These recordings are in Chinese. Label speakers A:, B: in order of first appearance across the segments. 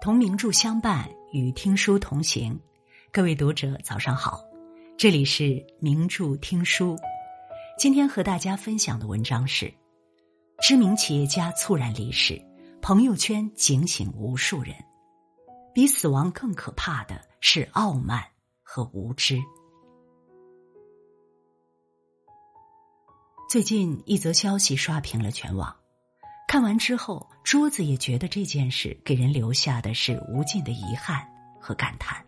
A: 同名著相伴，与听书同行。各位读者，早上好，这里是名著听书。今天和大家分享的文章是：知名企业家猝然离世，朋友圈警醒无数人。比死亡更可怕的是傲慢和无知。最近一则消息刷屏了全网。看完之后，桌子也觉得这件事给人留下的是无尽的遗憾和感叹。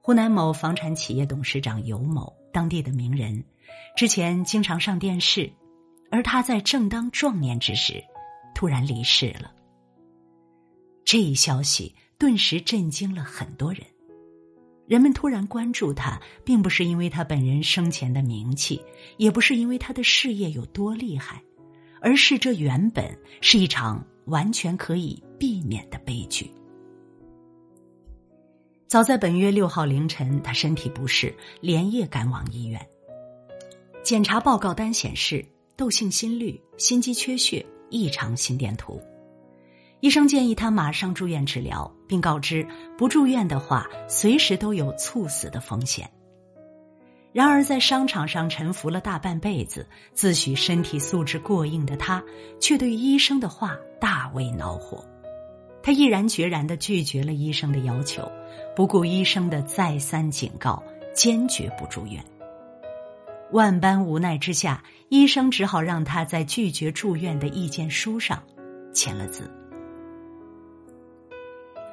A: 湖南某房产企业董事长尤某，当地的名人，之前经常上电视，而他在正当壮年之时，突然离世了。这一消息顿时震惊了很多人，人们突然关注他，并不是因为他本人生前的名气，也不是因为他的事业有多厉害。而是这原本是一场完全可以避免的悲剧。早在本月六号凌晨，他身体不适，连夜赶往医院。检查报告单显示窦性心律、心肌缺血、异常心电图。医生建议他马上住院治疗，并告知不住院的话，随时都有猝死的风险。然而，在商场上沉浮了大半辈子，自诩身体素质过硬的他，却对医生的话大为恼火。他毅然决然的拒绝了医生的要求，不顾医生的再三警告，坚决不住院。万般无奈之下，医生只好让他在拒绝住院的意见书上签了字。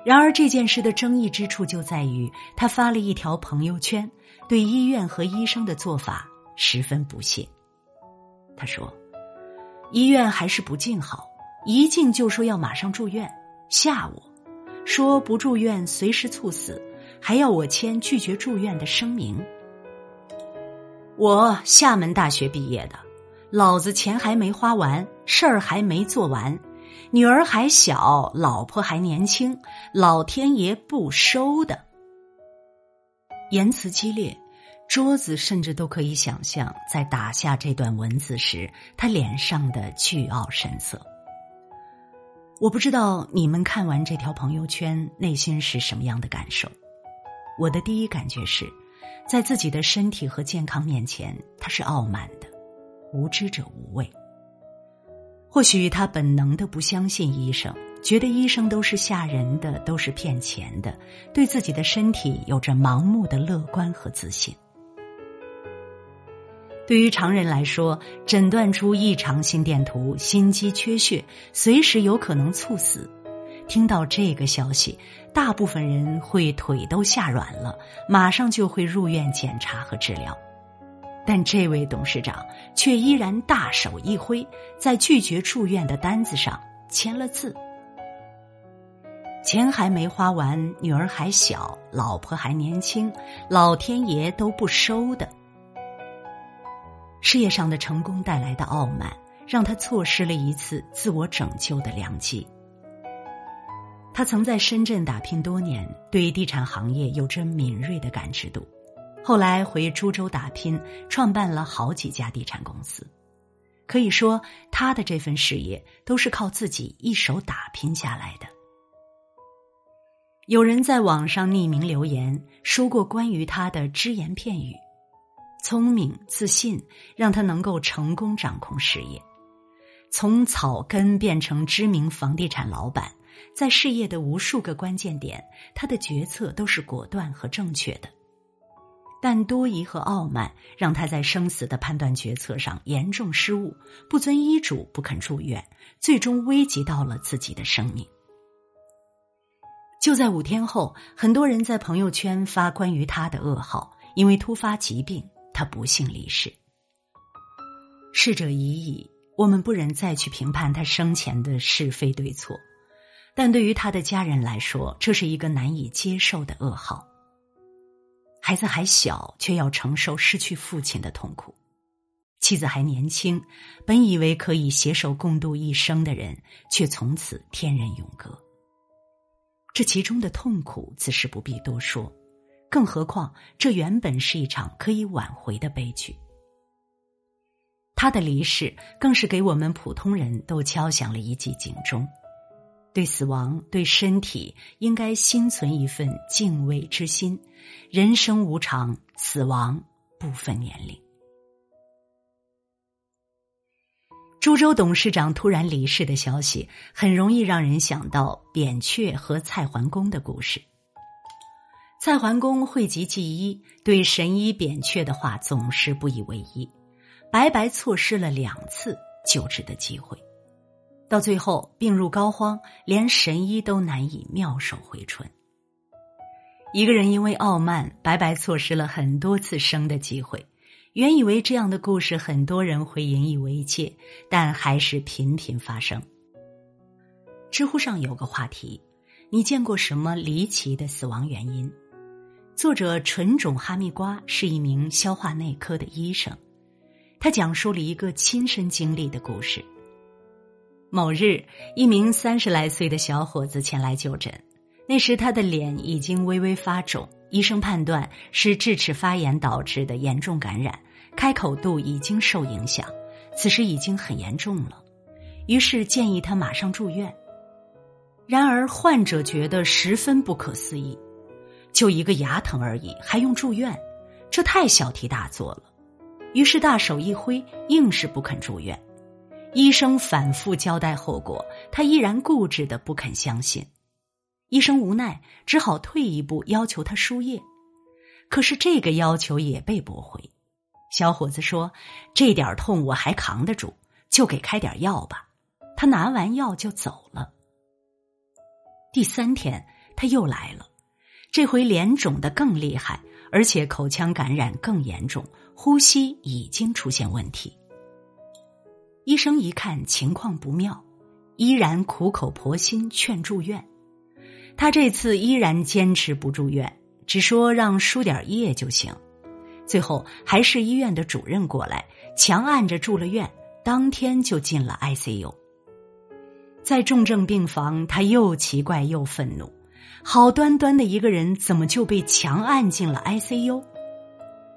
A: 然而，这件事的争议之处就在于，他发了一条朋友圈。对医院和医生的做法十分不屑。他说：“医院还是不进好，一进就说要马上住院，吓我，说不住院随时猝死，还要我签拒绝住院的声明。我厦门大学毕业的，老子钱还没花完，事儿还没做完，女儿还小，老婆还年轻，老天爷不收的。”言辞激烈，桌子甚至都可以想象，在打下这段文字时，他脸上的倨傲神色。我不知道你们看完这条朋友圈，内心是什么样的感受。我的第一感觉是，在自己的身体和健康面前，他是傲慢的，无知者无畏。或许他本能的不相信医生。觉得医生都是吓人的，都是骗钱的，对自己的身体有着盲目的乐观和自信。对于常人来说，诊断出异常心电图、心肌缺血，随时有可能猝死。听到这个消息，大部分人会腿都吓软了，马上就会入院检查和治疗。但这位董事长却依然大手一挥，在拒绝住院的单子上签了字。钱还没花完，女儿还小，老婆还年轻，老天爷都不收的。事业上的成功带来的傲慢，让他错失了一次自我拯救的良机。他曾在深圳打拼多年，对地产行业有着敏锐的感知度。后来回株洲打拼，创办了好几家地产公司。可以说，他的这份事业都是靠自己一手打拼下来的。有人在网上匿名留言说过关于他的只言片语：聪明、自信，让他能够成功掌控事业，从草根变成知名房地产老板。在事业的无数个关键点，他的决策都是果断和正确的。但多疑和傲慢让他在生死的判断决策上严重失误，不遵医嘱不肯住院，最终危及到了自己的生命。就在五天后，很多人在朋友圈发关于他的噩耗，因为突发疾病，他不幸离世。逝者已矣，我们不忍再去评判他生前的是非对错，但对于他的家人来说，这是一个难以接受的噩耗。孩子还小，却要承受失去父亲的痛苦；妻子还年轻，本以为可以携手共度一生的人，却从此天人永隔。这其中的痛苦自是不必多说，更何况这原本是一场可以挽回的悲剧。他的离世更是给我们普通人都敲响了一记警钟。对死亡、对身体，应该心存一份敬畏之心。人生无常，死亡不分年龄。株洲董事长突然离世的消息，很容易让人想到扁鹊和蔡桓公的故事。蔡桓公讳疾忌医，对神医扁鹊的话总是不以为意，白白错失了两次救治的机会。到最后病入膏肓，连神医都难以妙手回春。一个人因为傲慢，白白错失了很多次生的机会。原以为这样的故事很多人会引以为戒，但还是频频发生。知乎上有个话题：你见过什么离奇的死亡原因？作者纯种哈密瓜是一名消化内科的医生，他讲述了一个亲身经历的故事。某日，一名三十来岁的小伙子前来就诊，那时他的脸已经微微发肿，医生判断是智齿发炎导致的严重感染。开口度已经受影响，此时已经很严重了，于是建议他马上住院。然而患者觉得十分不可思议，就一个牙疼而已，还用住院？这太小题大做了。于是大手一挥，硬是不肯住院。医生反复交代后果，他依然固执的不肯相信。医生无奈，只好退一步要求他输液，可是这个要求也被驳回。小伙子说：“这点痛我还扛得住，就给开点药吧。”他拿完药就走了。第三天他又来了，这回脸肿的更厉害，而且口腔感染更严重，呼吸已经出现问题。医生一看情况不妙，依然苦口婆心劝住院。他这次依然坚持不住院，只说让输点液就行。最后还是医院的主任过来，强按着住了院，当天就进了 ICU。在重症病房，他又奇怪又愤怒：好端端的一个人，怎么就被强按进了 ICU？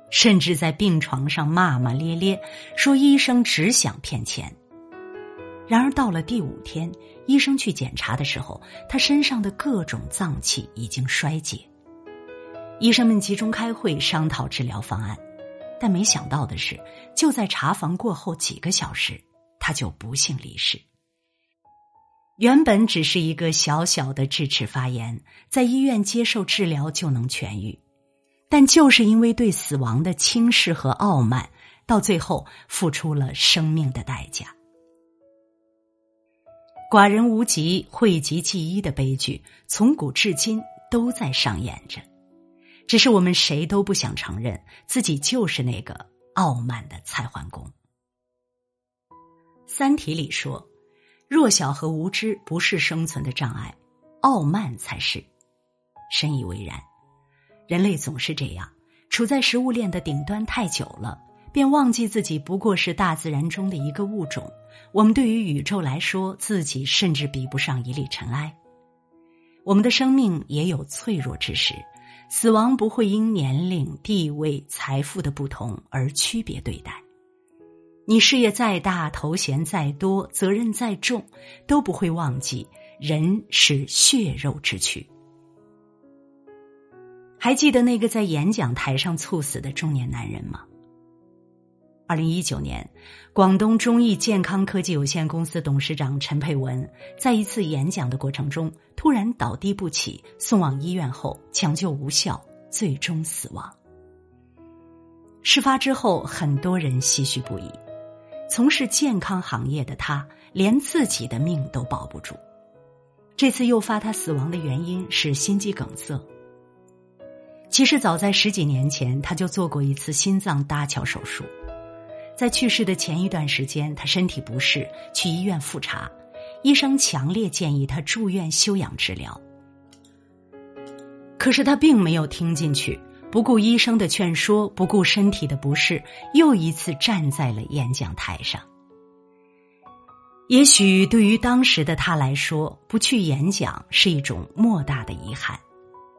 A: 甚至在病床上骂骂咧咧，说医生只想骗钱。然而到了第五天，医生去检查的时候，他身上的各种脏器已经衰竭。医生们集中开会商讨治疗方案，但没想到的是，就在查房过后几个小时，他就不幸离世。原本只是一个小小的智齿发炎，在医院接受治疗就能痊愈，但就是因为对死亡的轻视和傲慢，到最后付出了生命的代价。寡人无疾、讳疾忌医的悲剧，从古至今都在上演着。只是我们谁都不想承认自己就是那个傲慢的蔡桓公。《三体》里说：“弱小和无知不是生存的障碍，傲慢才是。”深以为然。人类总是这样，处在食物链的顶端太久了，便忘记自己不过是大自然中的一个物种。我们对于宇宙来说，自己甚至比不上一粒尘埃。我们的生命也有脆弱之时。死亡不会因年龄、地位、财富的不同而区别对待。你事业再大、头衔再多、责任再重，都不会忘记人是血肉之躯。还记得那个在演讲台上猝死的中年男人吗？二零一九年，广东中益健康科技有限公司董事长陈佩文在一次演讲的过程中突然倒地不起，送往医院后抢救无效，最终死亡。事发之后，很多人唏嘘不已。从事健康行业的他，连自己的命都保不住。这次诱发他死亡的原因是心肌梗塞。其实早在十几年前，他就做过一次心脏搭桥手术。在去世的前一段时间，他身体不适，去医院复查，医生强烈建议他住院休养治疗。可是他并没有听进去，不顾医生的劝说，不顾身体的不适，又一次站在了演讲台上。也许对于当时的他来说，不去演讲是一种莫大的遗憾。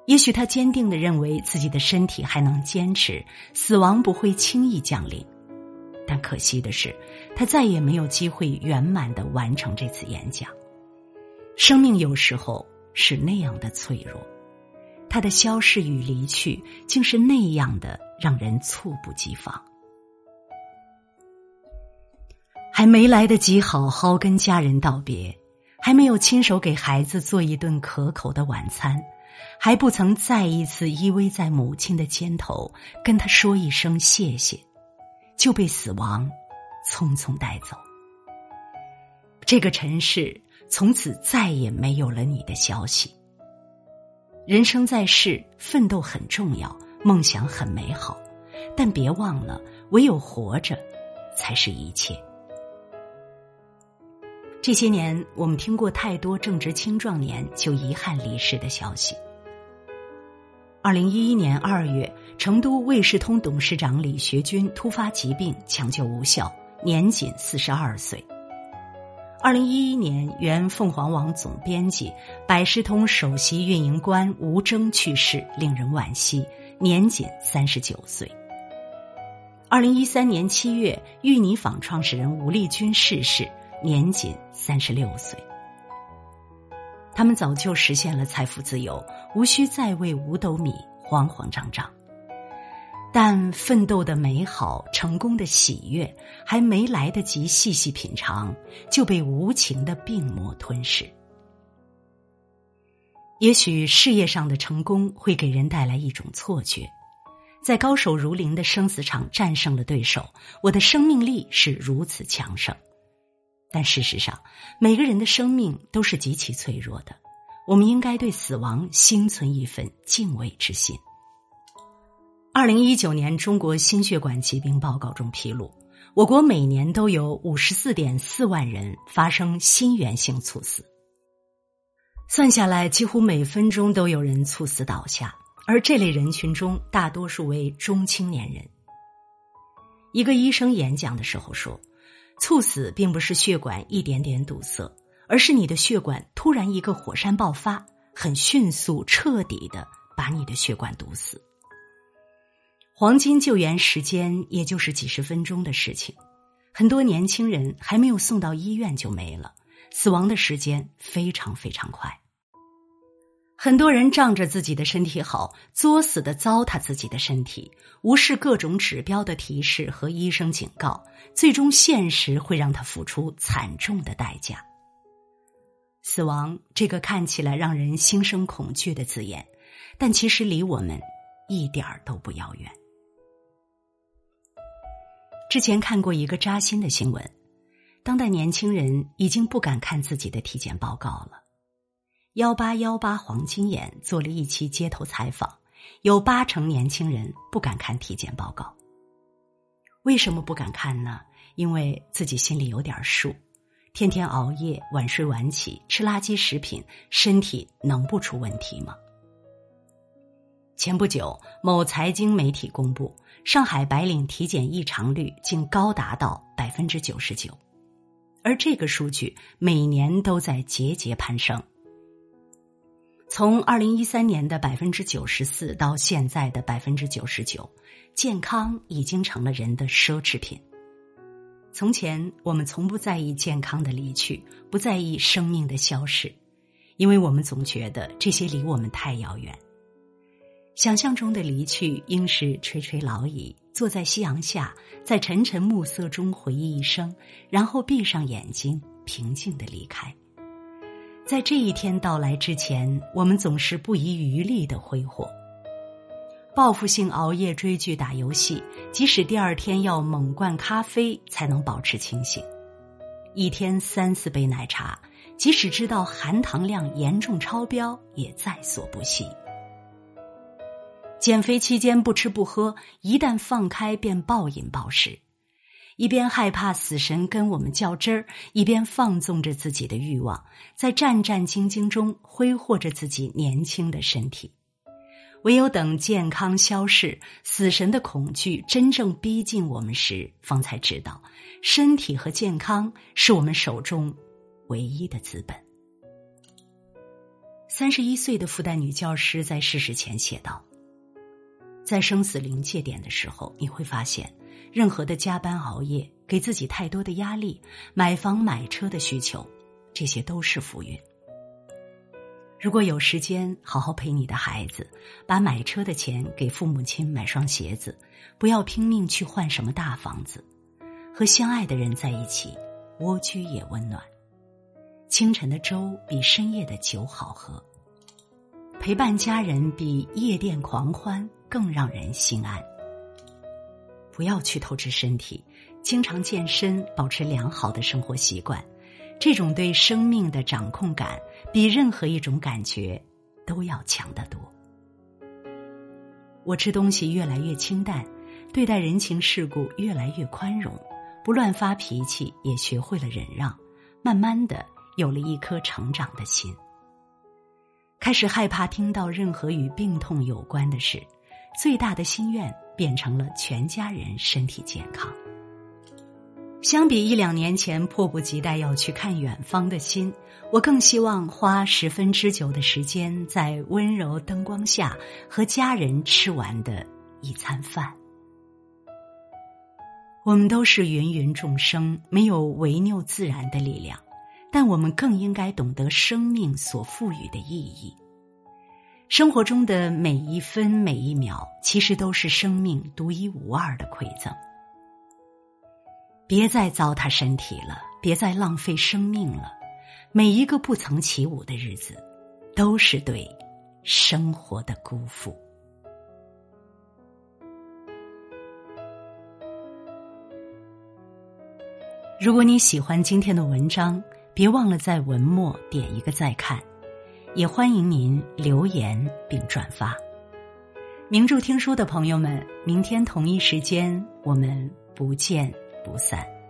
A: 也许他坚定的认为自己的身体还能坚持，死亡不会轻易降临。但可惜的是，他再也没有机会圆满的完成这次演讲。生命有时候是那样的脆弱，他的消逝与离去，竟是那样的让人猝不及防。还没来得及好好跟家人道别，还没有亲手给孩子做一顿可口的晚餐，还不曾再一次依偎在母亲的肩头跟他说一声谢谢，就被死亡匆匆带走。这个城市从此再也没有了你的消息。人生在世，奋斗很重要，梦想很美好，但别忘了，唯有活着，才是一切。这些年，我们听过太多正值青壮年就遗憾离世的消息。二零一一年二月，成都卫视通董事长李学军突发疾病，抢救无效，年仅四十二岁。二零一一年，原凤凰网总编辑、百视通首席运营官吴征去世，令人惋惜，年仅三十九岁。二零一三年七月，玉泥坊创始人吴丽君逝世。年仅三十六岁，他们早就实现了财富自由，无需再为五斗米慌慌张张。但奋斗的美好、成功的喜悦，还没来得及细细品尝，就被无情的病魔吞噬。也许事业上的成功会给人带来一种错觉，在高手如林的生死场战胜了对手，我的生命力是如此强盛。但事实上，每个人的生命都是极其脆弱的。我们应该对死亡心存一份敬畏之心。二零一九年中国心血管疾病报告中披露，我国每年都有五十四点四万人发生心源性猝死。算下来，几乎每分钟都有人猝死倒下，而这类人群中大多数为中青年人。一个医生演讲的时候说。猝死并不是血管一点点堵塞，而是你的血管突然一个火山爆发，很迅速、彻底的把你的血管堵死。黄金救援时间也就是几十分钟的事情，很多年轻人还没有送到医院就没了，死亡的时间非常非常快。很多人仗着自己的身体好，作死的糟蹋自己的身体，无视各种指标的提示和医生警告，最终现实会让他付出惨重的代价。死亡这个看起来让人心生恐惧的字眼，但其实离我们一点儿都不遥远。之前看过一个扎心的新闻，当代年轻人已经不敢看自己的体检报告了。幺八幺八黄金眼做了一期街头采访，有八成年轻人不敢看体检报告。为什么不敢看呢？因为自己心里有点数，天天熬夜、晚睡晚起、吃垃圾食品，身体能不出问题吗？前不久，某财经媒体公布，上海白领体检异常率竟高达到百分之九十九，而这个数据每年都在节节攀升。从二零一三年的百分之九十四到现在的百分之九十九，健康已经成了人的奢侈品。从前，我们从不在意健康的离去，不在意生命的消逝，因为我们总觉得这些离我们太遥远。想象中的离去，应是垂垂老矣，坐在夕阳下，在沉沉暮色中回忆一生，然后闭上眼睛，平静的离开。在这一天到来之前，我们总是不遗余力的挥霍，报复性熬夜追剧打游戏，即使第二天要猛灌咖啡才能保持清醒；一天三四杯奶茶，即使知道含糖量严重超标也在所不惜。减肥期间不吃不喝，一旦放开便暴饮暴食。一边害怕死神跟我们较真儿，一边放纵着自己的欲望，在战战兢兢中挥霍着自己年轻的身体。唯有等健康消逝，死神的恐惧真正逼近我们时，方才知道，身体和健康是我们手中唯一的资本。三十一岁的复旦女教师在逝世前写道：“在生死临界点的时候，你会发现。”任何的加班熬夜，给自己太多的压力，买房买车的需求，这些都是浮云。如果有时间，好好陪你的孩子，把买车的钱给父母亲买双鞋子，不要拼命去换什么大房子。和相爱的人在一起，蜗居也温暖。清晨的粥比深夜的酒好喝。陪伴家人比夜店狂欢更让人心安。不要去透支身体，经常健身，保持良好的生活习惯。这种对生命的掌控感，比任何一种感觉都要强得多。我吃东西越来越清淡，对待人情世故越来越宽容，不乱发脾气，也学会了忍让，慢慢的有了一颗成长的心。开始害怕听到任何与病痛有关的事，最大的心愿变成了全家人身体健康。相比一两年前迫不及待要去看远方的心，我更希望花十分之久的时间在温柔灯光下和家人吃完的一餐饭。我们都是芸芸众生，没有违拗自然的力量，但我们更应该懂得生命所赋予的意义。生活中的每一分每一秒，其实都是生命独一无二的馈赠。别再糟蹋身体了，别再浪费生命了。每一个不曾起舞的日子，都是对生活的辜负。如果你喜欢今天的文章，别忘了在文末点一个再看，也欢迎您留言并转发。名著听书的朋友们，明天同一时间我们不见。不散。